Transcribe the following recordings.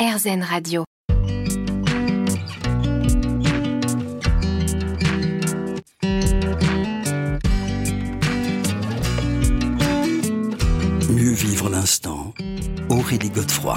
RZN Radio. Mieux vivre l'instant. Aurélie Godefroy.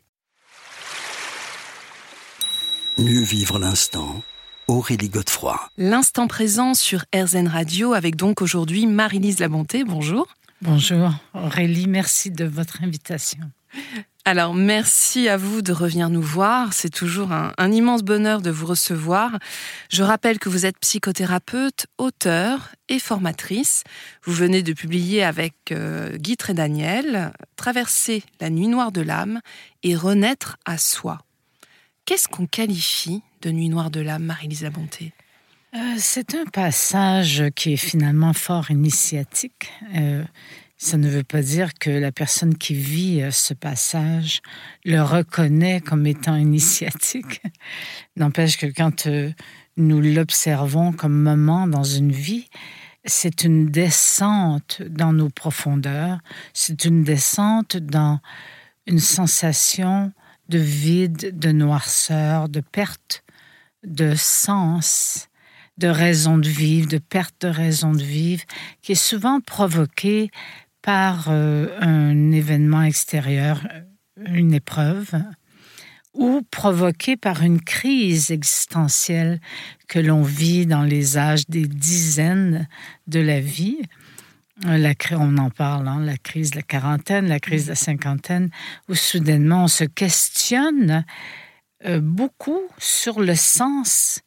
Mieux vivre l'instant. Aurélie Godefroy. L'instant présent sur RZN Radio avec donc aujourd'hui Marie-Lise Labonté. Bonjour. Bonjour Aurélie, merci de votre invitation. Alors, merci à vous de revenir nous voir. C'est toujours un, un, immense bonheur de vous recevoir. Je rappelle que vous êtes psychothérapeute, auteur et formatrice. Vous venez de publier avec euh, Guy Daniel Traverser la nuit noire de l'âme et renaître à soi. Qu'est-ce qu'on qualifie de nuit noire de l'âme, Marie-Lise Labonté euh, C'est un passage qui est finalement fort initiatique. Euh, ça ne veut pas dire que la personne qui vit ce passage le reconnaît comme étant initiatique. N'empêche que quand euh, nous l'observons comme moment dans une vie, c'est une descente dans nos profondeurs, c'est une descente dans une sensation de vide, de noirceur, de perte de sens, de raison de vivre, de perte de raison de vivre, qui est souvent provoquée par euh, un événement extérieur, une épreuve, ou provoquée par une crise existentielle que l'on vit dans les âges des dizaines de la vie. La, on en parle, hein, la crise de la quarantaine, la crise de la cinquantaine, où soudainement on se questionne euh, beaucoup sur le sens.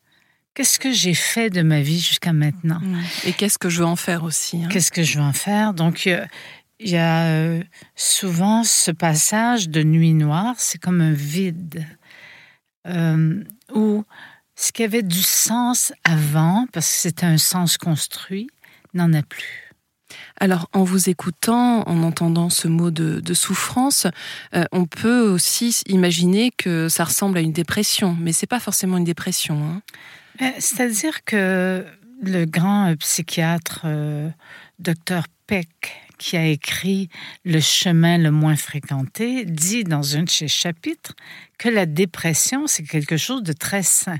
Qu'est-ce que j'ai fait de ma vie jusqu'à maintenant? Et qu'est-ce que je veux en faire aussi hein? Qu'est-ce que je veux en faire? Donc, il y a euh, souvent ce passage de nuit noire, c'est comme un vide, euh, où ce qui avait du sens avant, parce que c'était un sens construit, n'en a plus. Alors, en vous écoutant, en entendant ce mot de, souffrance, euh, on peut aussi imaginer que ça ressemble à une dépression, mais c'est pas forcément une dépression. Hein. Euh, c'est-à-dire que le grand euh, psychiatre Dr Peck, qui a écrit Le chemin le moins fréquenté, dit dans un de ses chapitres que la dépression, c'est quelque chose de très sain.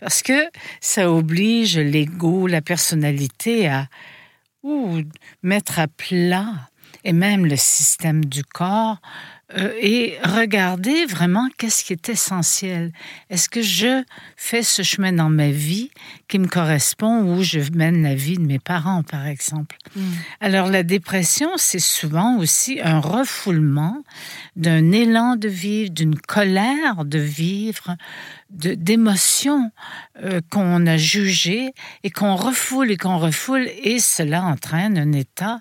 Parce que ça oblige l'ego, la personnalité à ou mettre à plat et même le système du corps euh, et regarder vraiment qu'est-ce qui est essentiel. Est-ce que je fais ce chemin dans ma vie qui me correspond ou je mène la vie de mes parents, par exemple? Mm. Alors la dépression, c'est souvent aussi un refoulement d'un élan de vivre, d'une colère de vivre, d'émotions euh, qu'on a jugées et qu'on refoule et qu'on refoule et cela entraîne un état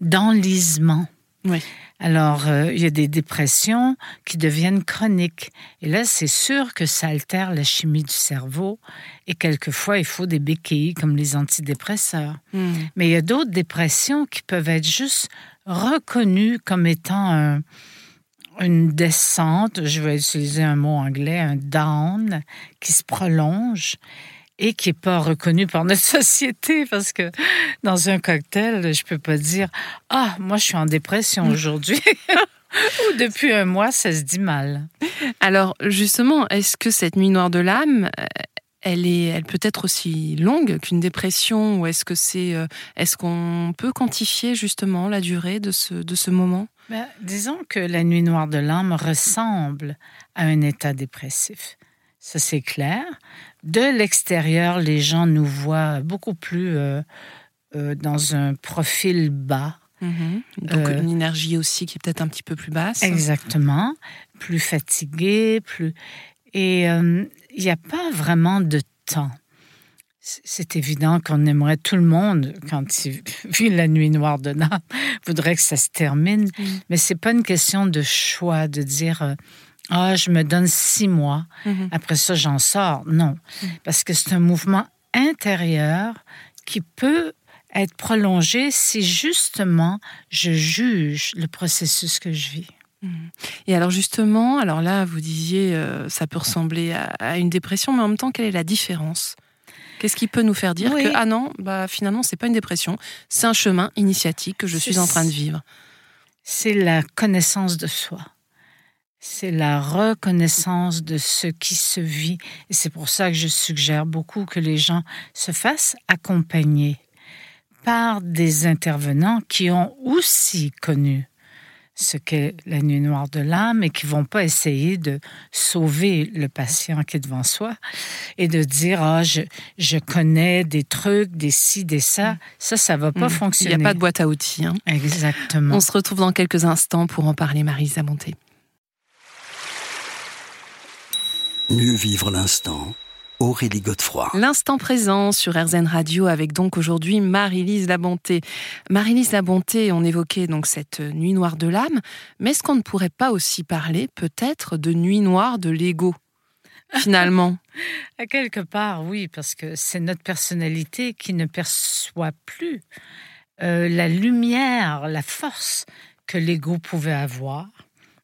d'enlisement. Oui. Alors, euh, il y a des dépressions qui deviennent chroniques. Et là, c'est sûr que ça altère la chimie du cerveau. Et quelquefois, il faut des béquilles comme les antidépresseurs. Hmm. Mais il y a d'autres dépressions qui peuvent être juste reconnues comme étant une descente, je vais utiliser un mot anglais, un down, qui se prolonge et qui n'est pas reconnu par notre société parce que dans un cocktail, je peux pas dire ah moi je suis en dépression mm. aujourd'hui. Ou depuis un mois, ça se dit mal. Alors justement, est-ce que cette nuit noire de l'âme, elle est, elle peut être aussi longue qu'une dépression, ou est-ce que c'est, euh, est-ce qu'on peut quantifier justement la durée de ce de ce moment? Ben, Disons que la nuit noire de l'âme ressemble à un état dépressif. Ça c'est clair. De l'extérieur, les gens nous voient beaucoup plus euh, euh, dans un profil bas. Mhm. Donc euh, une énergie aussi qui est peut-être un petit peu plus basse. Exactement, plus fatigué, plus et il n'y a pas vraiment de temps. C'est évident qu'on aimerait tout le monde, quand il vit la nuit noire de Naples, voudrait que ça se termine. Mais Mais c'est pas une question de choix, de dire Ah, je me donne six mois. Mhm. Après ça, j'en sors. Non. Mhm. Parce que c'est un mouvement intérieur qui peut être prolongé si justement je juge le processus que je vis. Et alors justement, alors là, vous disiez, euh, ça peut ressembler à, à une dépression, mais en même temps, quelle est la différence? Qu'est-ce qui peut nous faire dire Oui. que ah non, bah finalement, c'est pas une dépression, c'est un chemin initiatique que je suis en train de vivre? C'est la connaissance de soi. C'est la reconnaissance de ce qui se vit. Et c'est pour ça que je suggère beaucoup que les gens se fassent accompagner par des intervenants qui ont aussi connu ce qu'est la nuit noire de l'âme et qui vont pas essayer de sauver le patient qui est devant soi et de dire ah je, je connais des trucs des ci des ça ça ça va pas Mhm. fonctionner Il n'y a pas de boîte à outils. hein. exactement On se retrouve dans quelques instants pour en parler, Marie Monté. Mieux vivre l'instant. Aurélie Godefroy. L'instant présent sur RZN Radio avec donc aujourd'hui Marie-Lise Labonté. Marie-Lise Labonté, on évoquait donc cette nuit noire de l'âme, mais est-ce qu'on ne pourrait pas aussi parler peut-être de nuit noire de l'ego finalement? À quelque part, oui, parce que c'est notre personnalité qui ne perçoit plus euh, la lumière, la force que l'ego pouvait avoir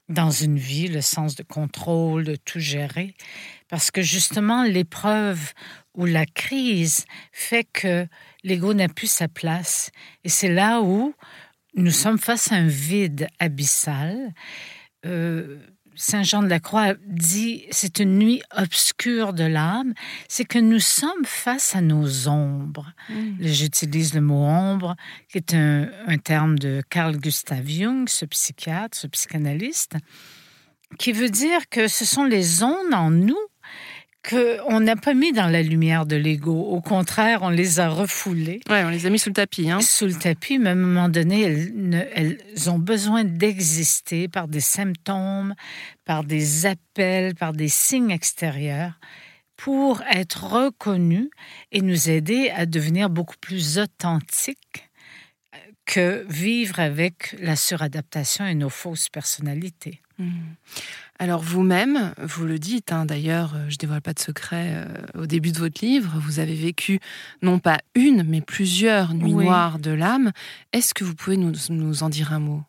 dans une vie, le sens de contrôle, de tout gérer. Parce que justement, l'épreuve ou la crise fait que l'ego n'a plus sa place. Et c'est là où nous sommes face à un vide abyssal. Euh, Saint Jean de la Croix dit c'est une nuit obscure de l'âme, c'est que nous sommes face à nos ombres. J'utilise le mot ombre, qui est un, un terme de Carl Gustav Jung, ce psychiatre, ce psychanalyste, qui veut dire que ce sont les zones en nous qu'on n'a pas mis dans la lumière de l'ego. Au contraire, on les a refoulées Ouais, on les a mis sous le tapis. Hein. sous le tapis, mais à un moment donné, elles, ne- elles ont besoin d'exister par des symptômes, par des appels, par des signes extérieurs pour être reconnus et nous aider à devenir beaucoup plus authentiques que vivre avec la suradaptation et nos fausses personnalités. Hmm. Alors vous-même, vous le dites, hein, d'ailleurs, euh, je dévoile pas de secret euh, au début de votre livre, vous avez vécu non pas une, mais plusieurs nuits Oui. noires de l'âme. Est-ce que vous pouvez nous, nous en dire un mot?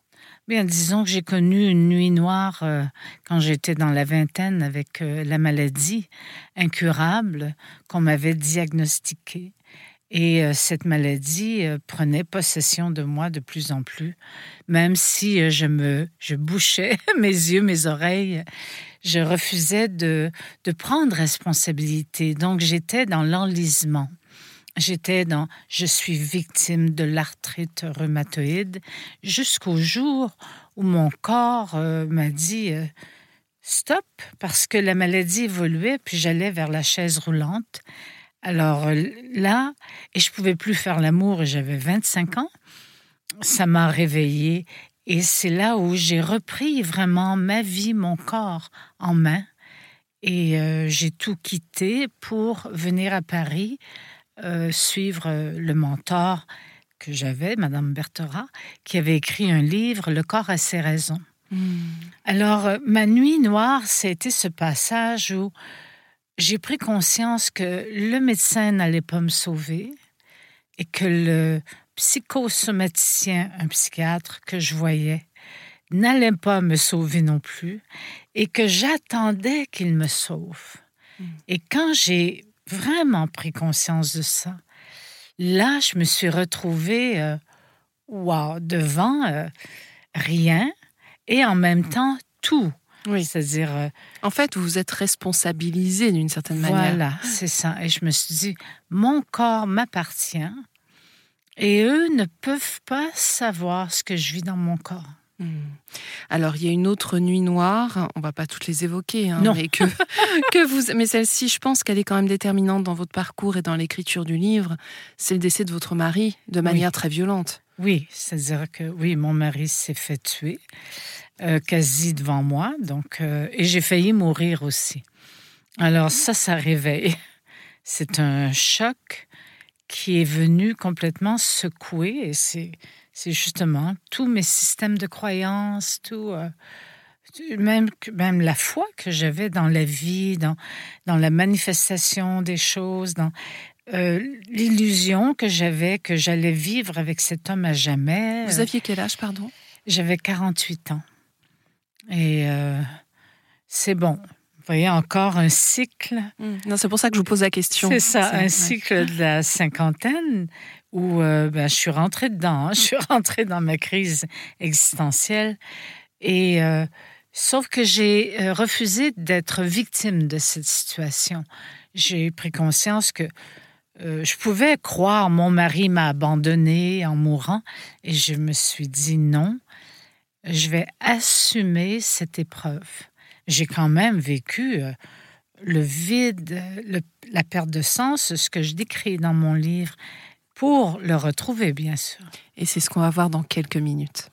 Bien, disons que j'ai connu une nuit noire euh, quand j'étais dans la vingtaine avec euh, la maladie incurable qu'on m'avait diagnostiquée. Et euh, cette maladie euh, prenait possession de moi de plus en plus, même si euh, je me, je bouchais mes yeux, mes oreilles, je refusais de, de prendre responsabilité. Donc j'étais dans l'enlisement. J'étais dans je suis victime de l'arthrite rhumatoïde jusqu'au jour où mon corps m'a dit stop parce que la maladie évoluait puis j'allais vers la chaise roulante. Alors euh, là, et je pouvais plus faire l'amour et j'avais 25 ans, ça m'a réveillée et c'est là où j'ai repris vraiment ma vie, mon corps en main et euh, j'ai tout quitté pour venir à Paris euh, suivre le mentor que j'avais, Madame Berthera, qui avait écrit un livre, Le corps a ses raisons. Alors, euh, ma nuit noire, c'était ce passage où j'ai pris conscience que le médecin n'allait pas me sauver et que le psychosomaticien, un psychiatre que je voyais, n'allait pas me sauver non plus et que j'attendais qu'il me sauve. Et quand j'ai vraiment pris conscience de ça, là, je me suis retrouvée euh, wow, devant euh, rien et en même temps tout. Oui. C'est-à-dire, euh, En fait, vous vous êtes responsabilisé d'une certaine manière. voilà, c'est ça. Et je me suis dit, mon corps m'appartient et eux ne peuvent pas savoir ce que je vis dans mon corps. Hmm. Alors, il y a une autre nuit noire, on va pas toutes les évoquer, hein, Non. mais que, que vous, mais celle-ci, je pense qu'elle est quand même déterminante dans votre parcours et dans l'écriture du livre. C'est le décès de votre mari de manière très violente. Oui, c'est-à-dire que oui, mon mari s'est fait tuer euh, quasi devant moi, donc euh, et j'ai failli mourir aussi. Alors ça, ça réveille. C'est un choc qui est venu complètement secouer et c'est c'est justement tous mes systèmes de croyances, tout euh, même, même la foi que j'avais dans la vie, dans, dans la manifestation des choses, dans l'illusion que j'avais que j'allais vivre avec cet homme à jamais. Vous aviez quel âge, pardon? J'avais 48 ans. Et euh, c'est bon. Vous voyez, encore un cycle. Hmm. Non, c'est pour ça que je vous pose la question. C'est ça, un cycle de la cinquantaine où euh, ben, je suis rentrée dedans. Hein. Je suis rentrée dans ma crise existentielle. Et Sauf que j'ai euh, refusé d'être victime de cette situation. J'ai pris conscience que euh, je pouvais croire mon mari m'a abandonné en mourant et je me suis dit non, je vais assumer cette épreuve. J'ai quand même vécu euh, le vide, la perte de sens, ce que je décris dans mon livre, pour le retrouver, bien sûr. Et c'est ce qu'on va voir dans quelques minutes.